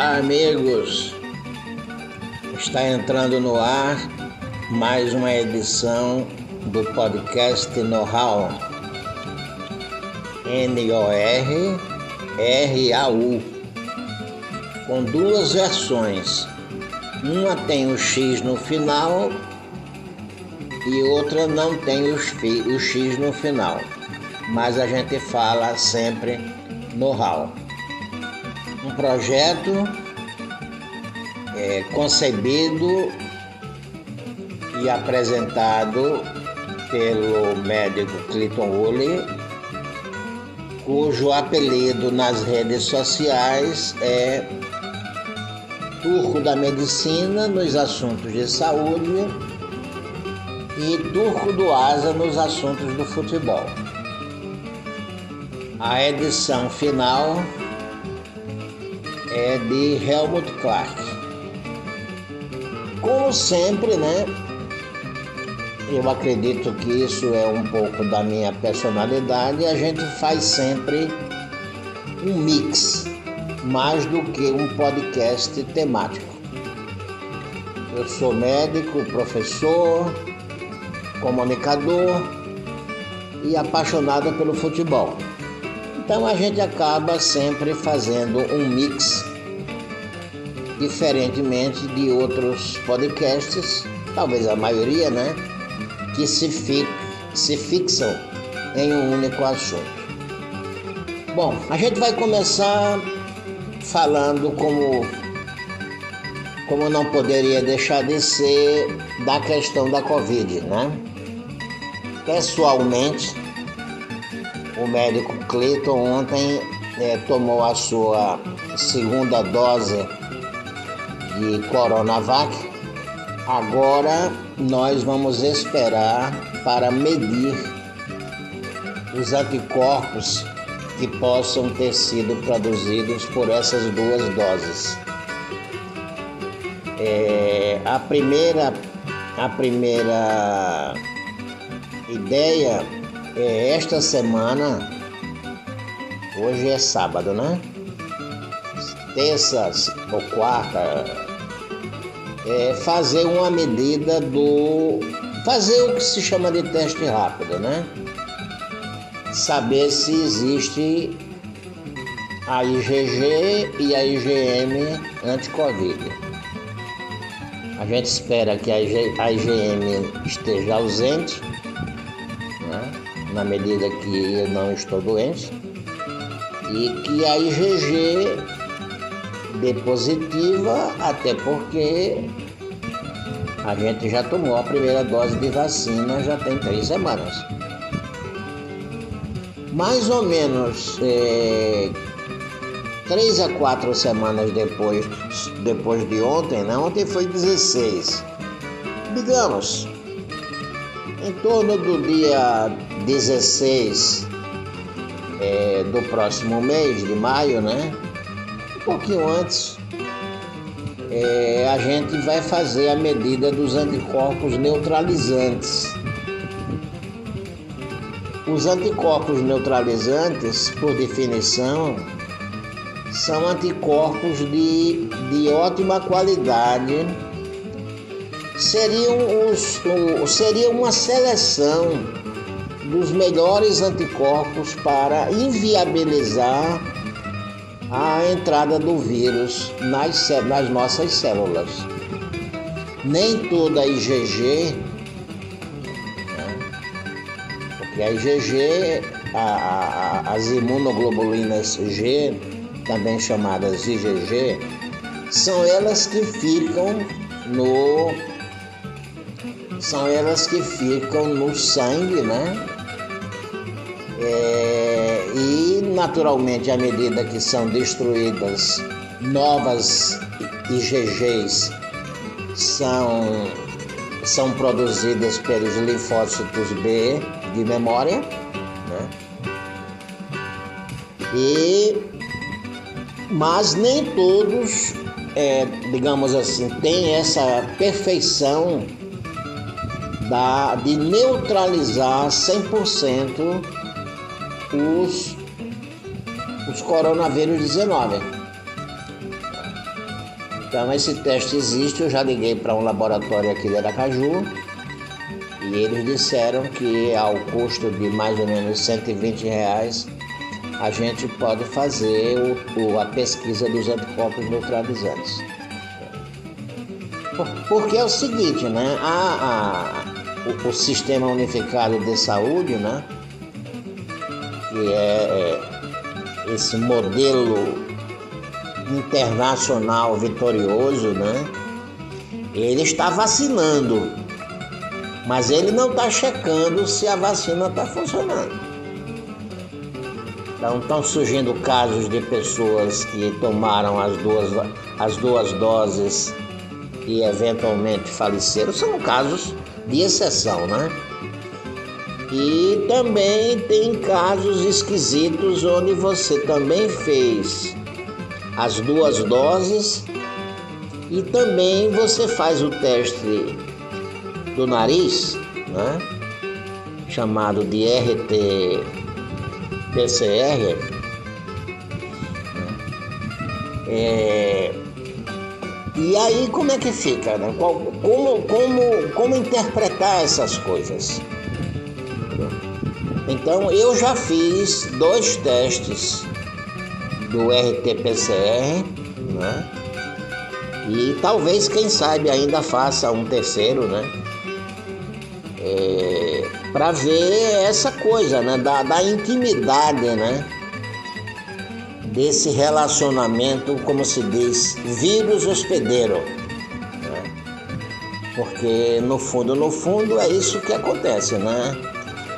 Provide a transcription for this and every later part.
Olá, amigos. Está entrando no ar mais uma edição do podcast Know-How. N-O-R-R-A-U. Com duas versões. Uma tem o X no final e outra não tem o X no final. Mas a gente fala sempre know-how um projeto é, concebido e apresentado pelo médico Clinton Woolley, cujo apelido nas redes sociais é Turco da Medicina nos assuntos de saúde e Turco do Asa nos assuntos do futebol. A edição final é de Helmut Clark. Como sempre, né? Eu acredito que isso é um pouco da minha personalidade. A gente faz sempre um mix, mais do que um podcast temático. Eu sou médico, professor, comunicador e apaixonado pelo futebol. Então a gente acaba sempre fazendo um mix, diferentemente de outros podcasts, talvez a maioria, né? Que se, fi se fixam em um único assunto. Bom, a gente vai começar falando como como não poderia deixar de ser da questão da Covid, né? Pessoalmente, o médico Cleiton ontem é, tomou a sua segunda dose de Coronavac. Agora nós vamos esperar para medir os anticorpos que possam ter sido produzidos por essas duas doses. É, a primeira a primeira ideia é, esta semana, hoje é sábado, né? Terça ou quarta, é fazer uma medida do. fazer o que se chama de teste rápido, né? Saber se existe a IgG e a IgM anti-Covid. A gente espera que a IgM esteja ausente na medida que eu não estou doente, e que a IgG dê positiva, até porque a gente já tomou a primeira dose de vacina já tem três semanas. Mais ou menos é, três a quatro semanas depois, depois de ontem, né? Ontem foi 16. Digamos, em torno do dia 16 é, do próximo mês, de maio, né? Um pouquinho antes, é, a gente vai fazer a medida dos anticorpos neutralizantes. Os anticorpos neutralizantes, por definição, são anticorpos de, de ótima qualidade seriam, os, o, seria uma seleção dos melhores anticorpos para inviabilizar a entrada do vírus nas, nas nossas células. Nem toda IgG, né? porque a IgG, a, a, as imunoglobulinas G, também chamadas IgG, são elas que ficam no são elas que ficam no sangue, né? É, e naturalmente, à medida que são destruídas novas IgGs, são, são produzidas pelos linfócitos B de memória, né? E, mas nem todos, é, digamos assim, têm essa perfeição da, de neutralizar 100% os, os coronavírus 19. Então esse teste existe, eu já liguei para um laboratório aqui de Aracaju e eles disseram que ao custo de mais ou menos 120 reais a gente pode fazer o, o, a pesquisa dos anticorpos neutralizantes. Porque é o seguinte, né? A, a, o, o, Sistema Unificado de Saúde, né? Que é, é esse modelo internacional vitorioso, né? Ele está vacinando, mas ele não está checando se a vacina está funcionando. Então estão surgindo casos de pessoas que tomaram as duas, as duas doses e eventualmente faleceram. São casos de exceção, né? E também tem casos esquisitos onde você também fez as duas doses e também você faz o teste do nariz, né? chamado de RT-PCR. É... E aí como é que fica? Né? Como, como, como interpretar essas coisas? Então eu já fiz dois testes do RT-PCR, né? E talvez, quem sabe, ainda faça um terceiro, né? É, para ver essa coisa, né? Da, da intimidade, né? Desse relacionamento, como se diz, vírus hospedeiro. Né? Porque no fundo, no fundo, é isso que acontece, né?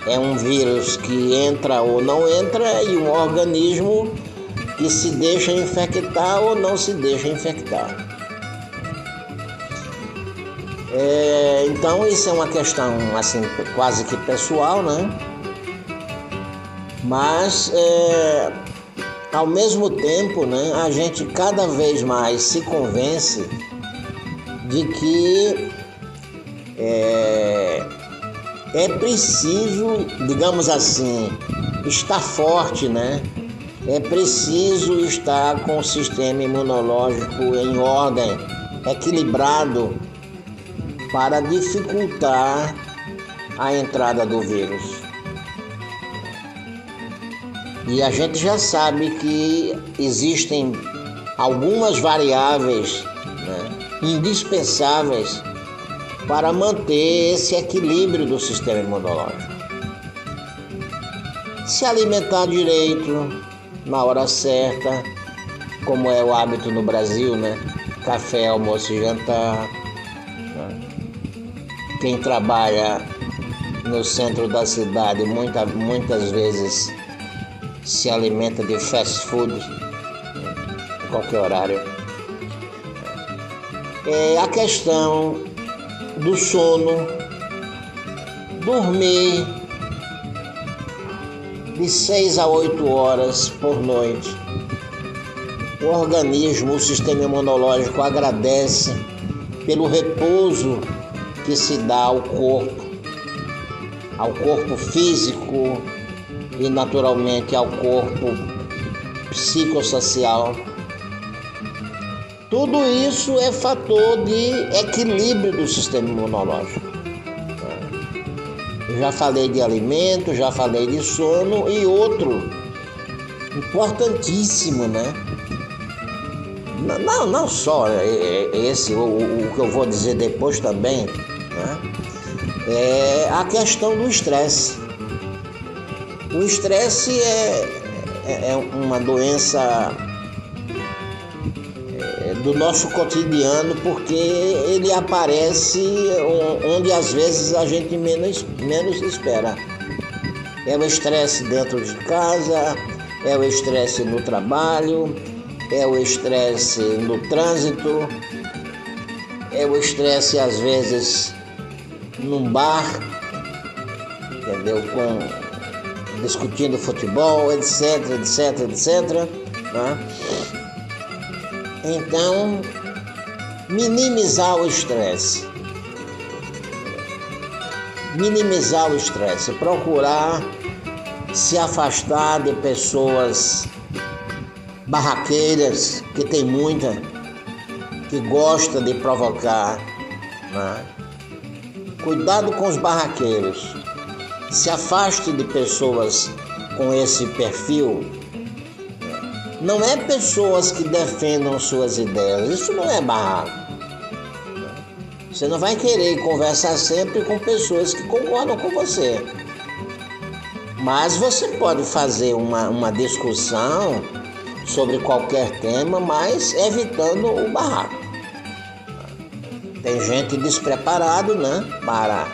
É um vírus que entra ou não entra e um organismo que se deixa infectar ou não se deixa infectar. É, então isso é uma questão assim quase que pessoal, né? Mas é, ao mesmo tempo, né, a gente cada vez mais se convence de que é, é preciso, digamos assim, estar forte, né? é preciso estar com o sistema imunológico em ordem, equilibrado, para dificultar a entrada do vírus. E a gente já sabe que existem algumas variáveis né, indispensáveis para manter esse equilíbrio do sistema imunológico. Se alimentar direito, na hora certa, como é o hábito no Brasil, né? Café, almoço e jantar. Né? Quem trabalha no centro da cidade muita, muitas vezes se alimenta de fast food né? em qualquer horário. É a questão do sono, dormir de 6 a 8 horas por noite. O organismo, o sistema imunológico agradece pelo repouso que se dá ao corpo, ao corpo físico e naturalmente ao corpo psicossocial. Tudo isso é fator de equilíbrio do sistema imunológico. Já falei de alimento, já falei de sono e outro importantíssimo, né? Não, não só é, é, esse, o, o que eu vou dizer depois também, né? é a questão do estresse. O estresse é, é, é uma doença do nosso cotidiano, porque ele aparece onde às vezes a gente menos, menos espera. É o estresse dentro de casa, é o estresse no trabalho, é o estresse no trânsito, é o estresse às vezes num bar, entendeu? Com, discutindo futebol, etc, etc, etc. Né? Então, minimizar o estresse. Minimizar o estresse, procurar se afastar de pessoas barraqueiras, que tem muita, que gosta de provocar. Né? Cuidado com os barraqueiros. Se afaste de pessoas com esse perfil. Não é pessoas que defendam suas ideias. Isso não é barraco. Você não vai querer conversar sempre com pessoas que concordam com você. Mas você pode fazer uma, uma discussão sobre qualquer tema, mas evitando o barraco. Tem gente despreparado, né, para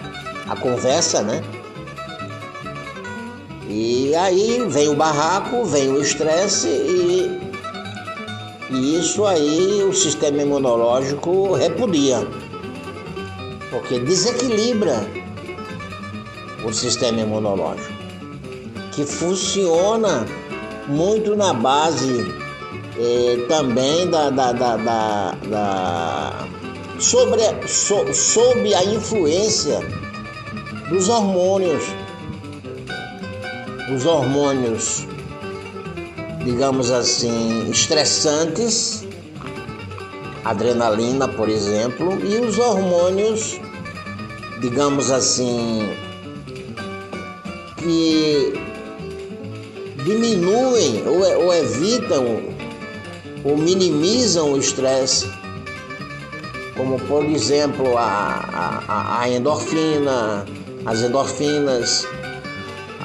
a conversa, né? E aí vem o barraco, vem o estresse e, e isso aí o sistema imunológico repudia. Porque desequilibra o sistema imunológico, que funciona muito na base eh, também da, da, da, da sobre, so, sob a influência dos hormônios, os hormônios, digamos assim, estressantes adrenalina, por exemplo, e os hormônios, digamos assim, que diminuem ou, ou evitam ou minimizam o estresse, como por exemplo a, a, a endorfina, as endorfinas,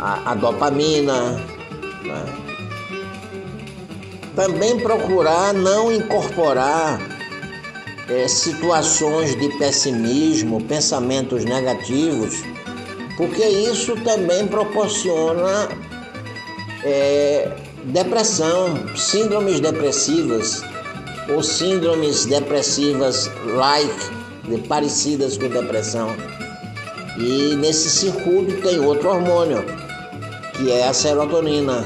a, a dopamina. Né? Também procurar não incorporar é, situações de pessimismo, pensamentos negativos, porque isso também proporciona é, depressão, síndromes depressivas ou síndromes depressivas like, parecidas com depressão. E nesse circuito tem outro hormônio, que é a serotonina.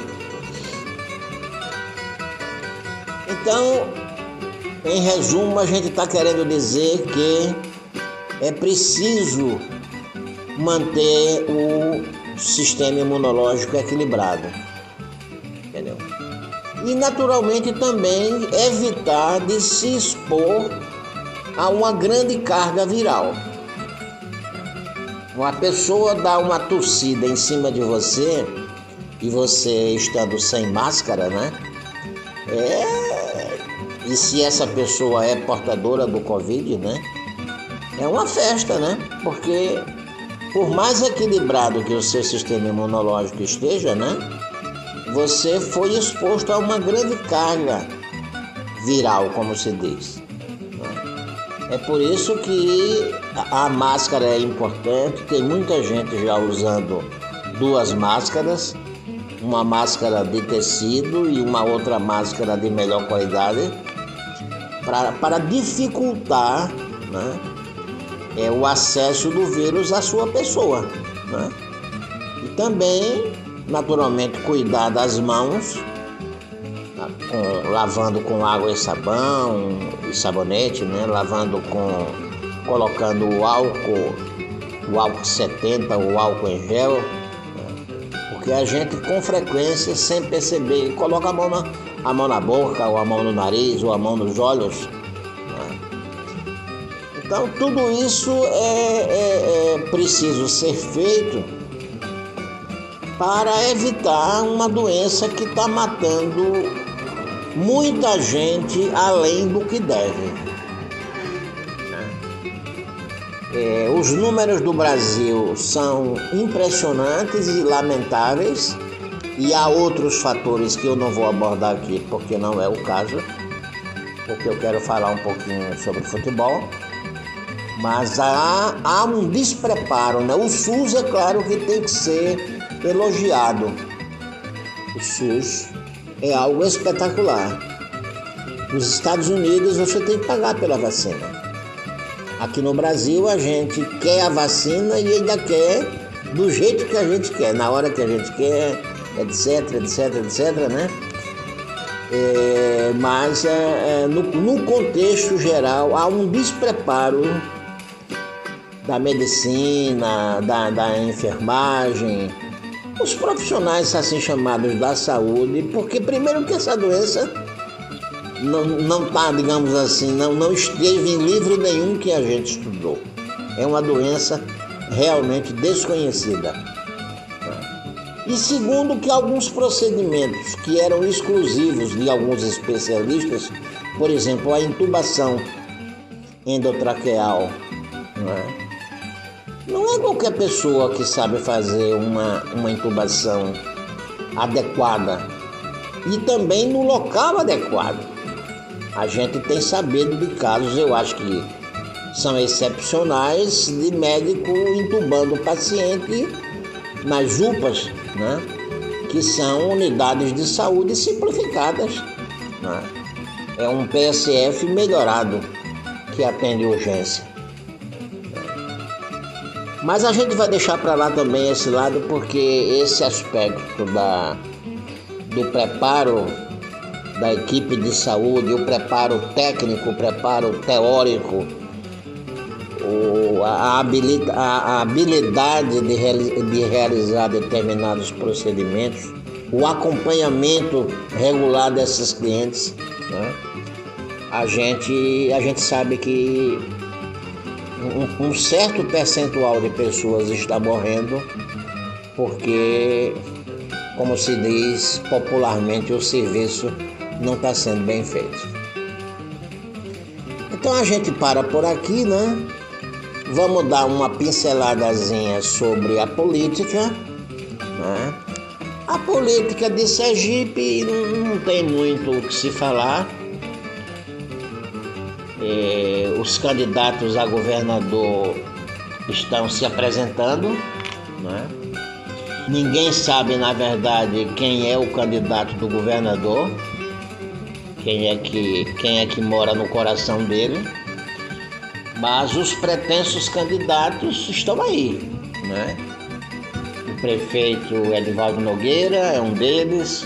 Então, em resumo, a gente está querendo dizer que é preciso manter o sistema imunológico equilibrado. Entendeu? E naturalmente também evitar de se expor a uma grande carga viral. Uma pessoa dá uma tossida em cima de você e você estando sem máscara, né? É e se essa pessoa é portadora do Covid, né? É uma festa, né? Porque por mais equilibrado que o seu sistema imunológico esteja, né? Você foi exposto a uma grande carga viral, como se diz. Né? É por isso que a máscara é importante. Tem muita gente já usando duas máscaras, uma máscara de tecido e uma outra máscara de melhor qualidade pra, para dificultar né, é, o acesso do vírus à sua pessoa. Né? E também, naturalmente, cuidar das mãos, tá, com, lavando com água e sabão e sabonete, né? lavando com. colocando o álcool, o álcool 70, o álcool em gel, porque a gente com frequência, sem perceber, coloca a mão na a mão na boca, ou a mão no nariz, ou a mão nos olhos. Né? Então, tudo isso é, é, é preciso ser feito para evitar uma doença que está matando muita gente além do que deve. É, os números do Brasil são impressionantes e lamentáveis. E há outros fatores que eu não vou abordar aqui porque não é o caso, porque eu quero falar um pouquinho sobre futebol. Mas há, há um despreparo, né? O SUS é claro que tem que ser elogiado. O SUS é algo espetacular. Nos Estados Unidos você tem que pagar pela vacina. Aqui no Brasil a gente quer a vacina e ainda quer do jeito que a gente quer, na hora que a gente quer, etc, etc, etc, né? É, mas é, é, no, no contexto geral há um despreparo da medicina, da, da enfermagem, os profissionais assim chamados da saúde, porque primeiro que essa doença não, não tá, digamos assim, não, não esteve em livro nenhum que a gente estudou. É uma doença realmente desconhecida. E segundo que alguns procedimentos que eram exclusivos de alguns especialistas, por exemplo, a intubação endotraqueal, não é? Não é qualquer pessoa que sabe fazer uma, uma intubação adequada e também no local adequado. A gente tem sabido de casos, eu acho que são excepcionais, de médico intubando o paciente nas UPAs, né? que são unidades de saúde simplificadas. Né? É um PSF melhorado que atende urgência. Mas a gente vai deixar para lá também esse lado porque esse aspecto da, do preparo da equipe de saúde, o preparo técnico, o preparo teórico, a, habilidade, de realizar determinados procedimentos, o acompanhamento regular desses clientes, né? a, gente, a gente sabe que um, um certo percentual de pessoas está morrendo porque, como se diz popularmente, o serviço não está sendo bem feito. Então a gente para por aqui, né? Vamos dar uma pinceladazinha sobre a política. Né? A política de Sergipe não tem muito o que se falar. É, os candidatos a governador estão se apresentando. Né? Ninguém sabe, na verdade, quem é o candidato do governador, quem é que, quem é que mora no coração dele. Mas os pretensos candidatos estão aí, né? O prefeito Edivaldo Nogueira é um deles,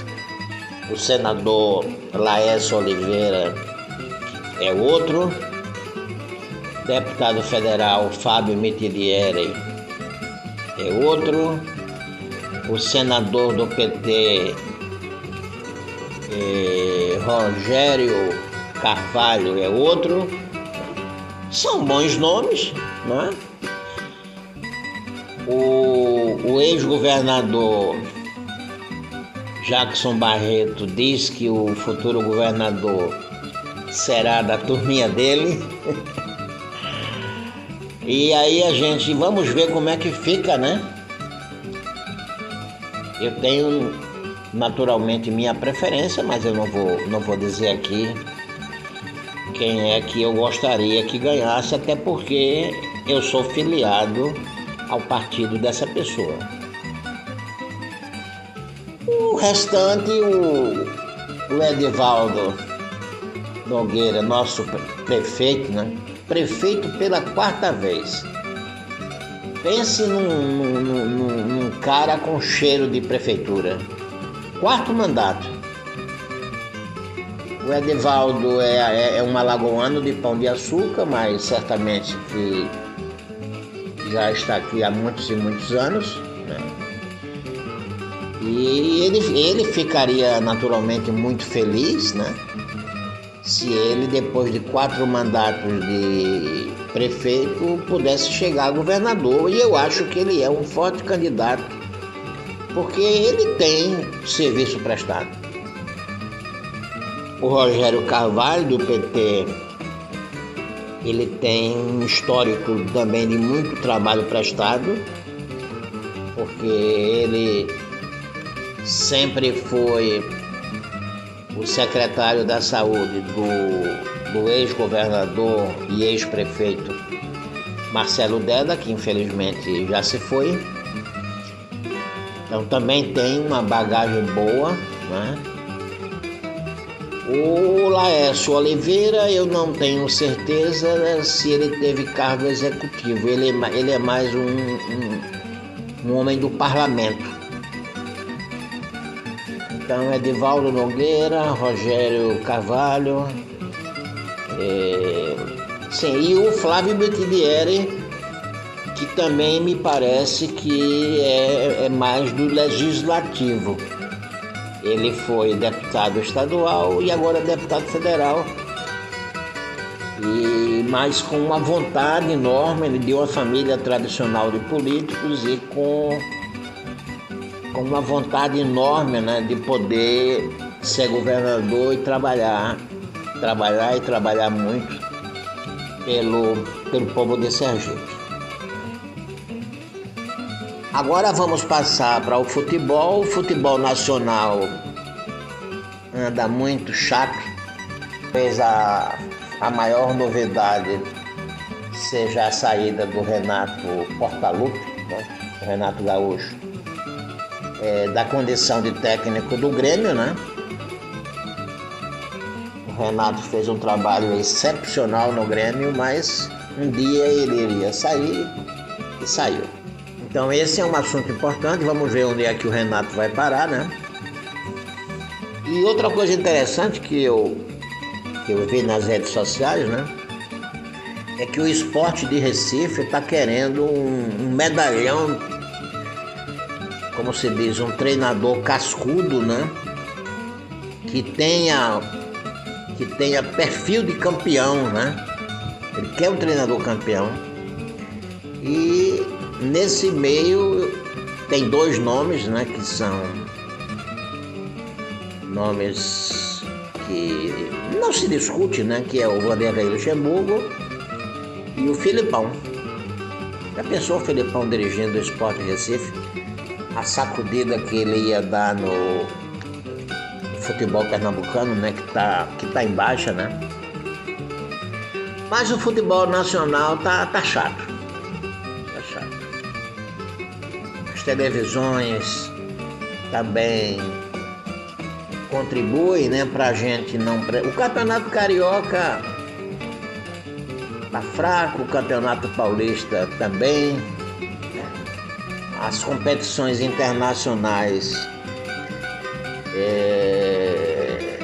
o senador Laércio Oliveira é outro, deputado federal Fábio Mitidieri é outro, o senador do PT eh, Rogério Carvalho é outro são bons nomes, não é? O, o ex-governador Jackson Barreto diz que o futuro governador será da turminha dele. e aí a gente, vamos ver como é que fica, né? Eu tenho naturalmente minha preferência, mas eu não vou, não vou dizer aqui quem é que eu gostaria que ganhasse, até porque eu sou filiado ao partido dessa pessoa. O restante, o, o Edivaldo Nogueira, nosso prefeito, né? Prefeito pela quarta vez. Pense num, num, num, num cara com cheiro de prefeitura. Quarto mandato. O Edivaldo é, é, é um alagoano de pão de açúcar, mas certamente que já está aqui há muitos e muitos anos. Né? E ele, ele ficaria naturalmente muito feliz, né? Se ele, depois de quatro mandatos de prefeito, pudesse chegar a governador. E eu acho que ele é um forte candidato, porque ele tem serviço prestado. O Rogério Carvalho, do PT, ele tem um histórico também de muito trabalho prestado, porque ele sempre foi o secretário da saúde do, do ex-governador e ex-prefeito Marcelo Deda, que infelizmente já se foi. Então também tem uma bagagem boa, né? O Laércio Oliveira, eu não tenho certeza né, se ele teve cargo executivo. Ele, é ele é mais um, um, um homem do parlamento. Então, Edivaldo Nogueira, Rogério Carvalho, é, sim, e o Flávio Bettidieri, que também me parece que é, é mais do legislativo. Ele foi deputado estadual e agora é deputado federal. E mas com uma vontade enorme, ele de uma família tradicional de políticos e com, com uma vontade enorme né, de poder ser governador e trabalhar, trabalhar e trabalhar muito pelo, pelo povo de Sergipe. Agora vamos passar para o futebol. O futebol nacional anda muito chato. Talvez a, a maior novidade seja a saída do Renato Portaluppi, né? Renato Gaúcho, é, da condição de técnico do Grêmio, né? O Renato fez um trabalho excepcional no Grêmio, mas um dia ele iria sair e saiu. Então esse é um assunto importante, vamos ver onde é que o Renato vai parar, né? E outra coisa interessante que eu, que eu vi nas redes sociais, né? É que o esporte de Recife está querendo um, um medalhão, como se diz, um treinador cascudo, né? Que tenha, que tenha perfil de campeão, né? Ele quer um treinador campeão. E Nesse meio tem dois nomes, né, que são nomes que não se discute, né, que é o Vanderlei Luxemburgo e o Filipão. Já pensou o Filipão dirigindo o Esporte Recife? A sacudida que ele ia dar no futebol pernambucano, né, que tá, que tá em baixa, né? Mas o futebol nacional tá, tá chato. As televisões também contribuem né, para a gente não. O Campeonato Carioca está fraco, o Campeonato Paulista também. As competições internacionais é,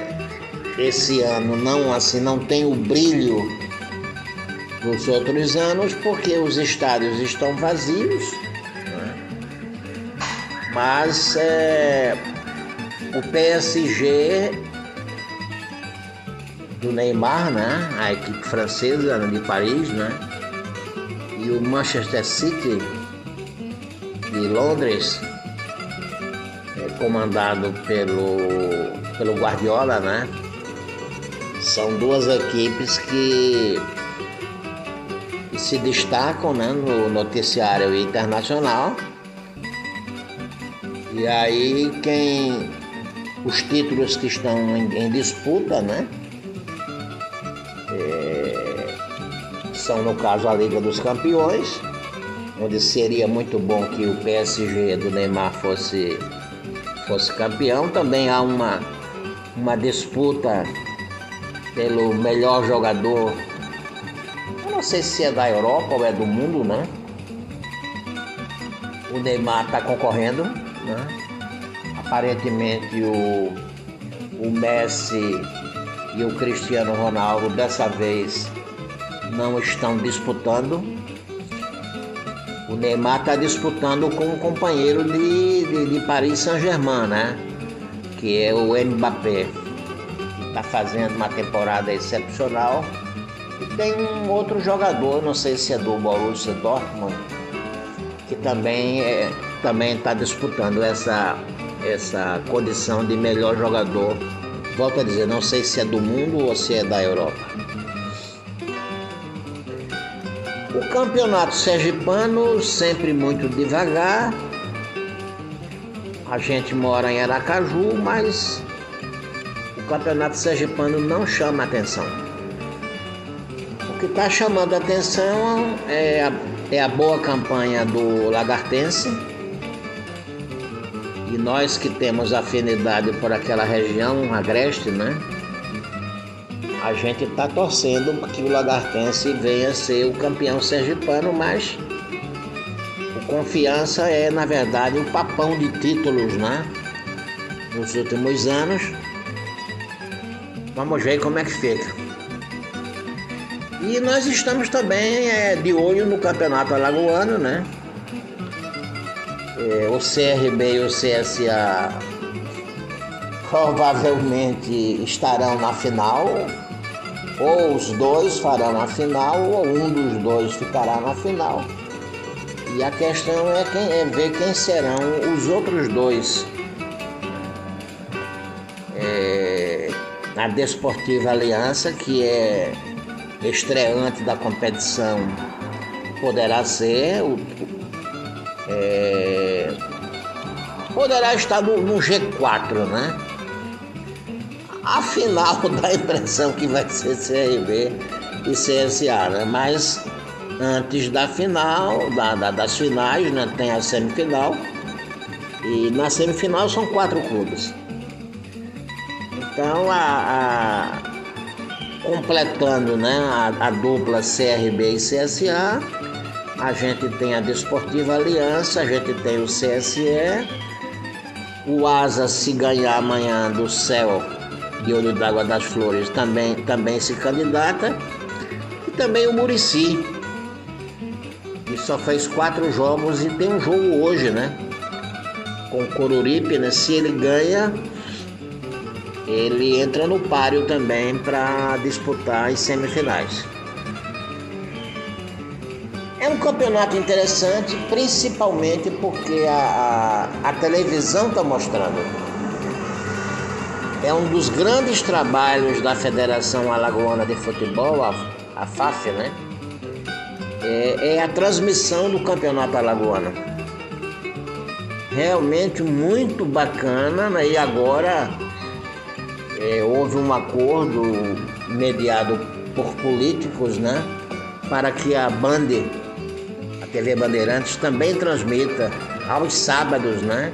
esse ano não assim não tem o brilho dos outros anos porque os estádios estão vazios mas é, o PSG do Neymar, né? A equipe francesa de Paris, né? E o Manchester City de Londres, é, comandado pelo, pelo Guardiola, né? São duas equipes que, se destacam né, no noticiário internacional e aí quem os títulos que estão em, em disputa, né? É, são no caso a Liga dos Campeões, onde seria muito bom que o PSG do Neymar fosse, fosse campeão. Também há uma, uma disputa pelo melhor jogador. Eu não sei se é da Europa ou é do mundo, né? O Neymar está concorrendo né? Aparentemente o, o Messi e o Cristiano Ronaldo dessa vez não estão disputando. O Neymar está disputando com um companheiro de, de, de Paris Saint-Germain, né? Que é o Mbappé. Está fazendo uma temporada excepcional. E tem um outro jogador, não sei se é do Borussia Dortmund, que também é, também está disputando essa, essa condição de melhor jogador. Volto a dizer, não sei se é do mundo ou se é da Europa. O campeonato sergipano sempre muito devagar. A gente mora em Aracaju, mas o campeonato sergipano não chama atenção. O que está chamando atenção é a, é a boa campanha do Lagartense nós que temos afinidade por aquela região agreste, né? A gente está torcendo que o Lagartense venha ser o campeão sergipano, mas o Confiança é, na verdade, o papão de títulos, né? Nos últimos anos. Vamos ver como é que fica. E nós estamos também é, de olho no Campeonato Alagoano, né? É, o CRB e o CSA provavelmente estarão na final, ou os dois farão a final, ou um dos dois ficará na final. E a questão é, quem, é ver quem serão os outros dois. É, a Desportiva Aliança, que é estreante da competição, poderá ser o, é, poderá estar no, no G4, né? Afinal, dá a impressão que vai ser CRB e CSA, né? Mas antes da final, da, da, das finais, né? Tem a semifinal. E na semifinal são quatro clubes. Então, a, a completando né, a, a, dupla CRB e CSA, a gente tem a Desportiva Aliança, a gente tem o CSE, o Asa, se ganhar amanhã do céu de Olho d'Água das Flores, também, também se candidata, e também o Murici, que só fez quatro jogos e tem um jogo hoje, né? Com o Coruripe, né? Se ele ganha, ele entra no páreo também para disputar as semifinais. É um campeonato interessante, principalmente porque a, a, a televisão está mostrando. É um dos grandes trabalhos da Federação Alagoana de Futebol, a, a FAF, né? É, é a transmissão do campeonato alagoano. Realmente muito bacana, né? E agora é, houve um acordo mediado por políticos, né? Para que a Band TV Bandeirantes também transmita aos sábados, né?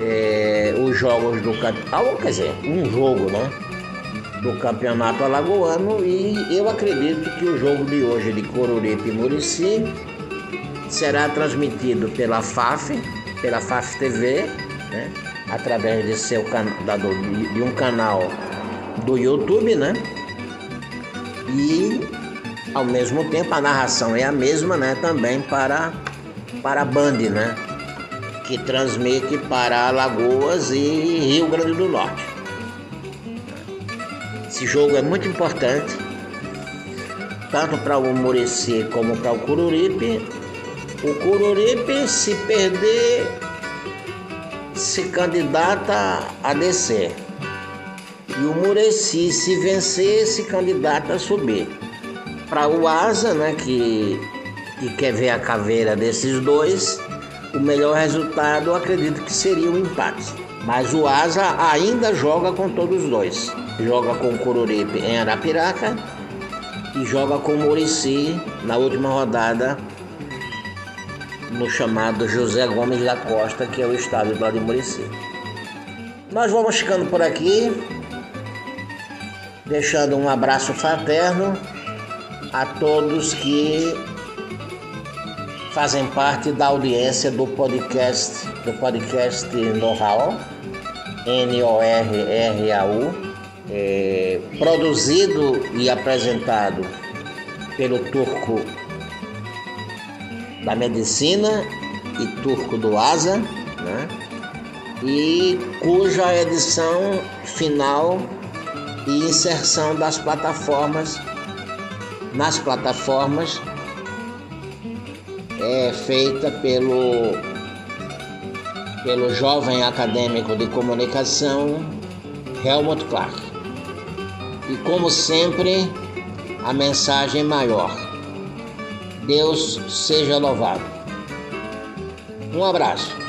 É, os jogos do campeonato, quer dizer, um jogo, né? Do campeonato alagoano e eu acredito que o jogo de hoje de Coruripe e Murici será transmitido pela FAF, pela FAF TV, né? através de, seu, de um canal do YouTube, né? E ao mesmo tempo, a narração é a mesma, né? Também para, para a Band, né? Que transmite para Alagoas e Rio Grande do Norte. Esse jogo é muito importante, tanto para o Murici como para o Cururipe. O Cururipe, se perder, se candidata a descer. E o Murici, se vencer, se candidata a subir para o Asa, né, que, que quer ver a caveira desses dois, o melhor resultado eu acredito que seria um empate. Mas o Asa ainda joga com todos os dois. Joga com o Coruripe em Arapiraca e joga com o Murici na última rodada no chamado José Gomes da Costa, que é o estádio lá de Murici. Nós vamos ficando por aqui, deixando um abraço fraterno a todos que fazem parte da audiência do podcast, do podcast Know-How, N-O-R-R-A-U, é, produzido e apresentado pelo turco da medicina e turco do ASA, né? e cuja edição final e inserção das plataformas nas plataformas é feita pelo, pelo jovem acadêmico de comunicação Helmut Clark. E como sempre, a mensagem maior: Deus seja louvado. Um abraço.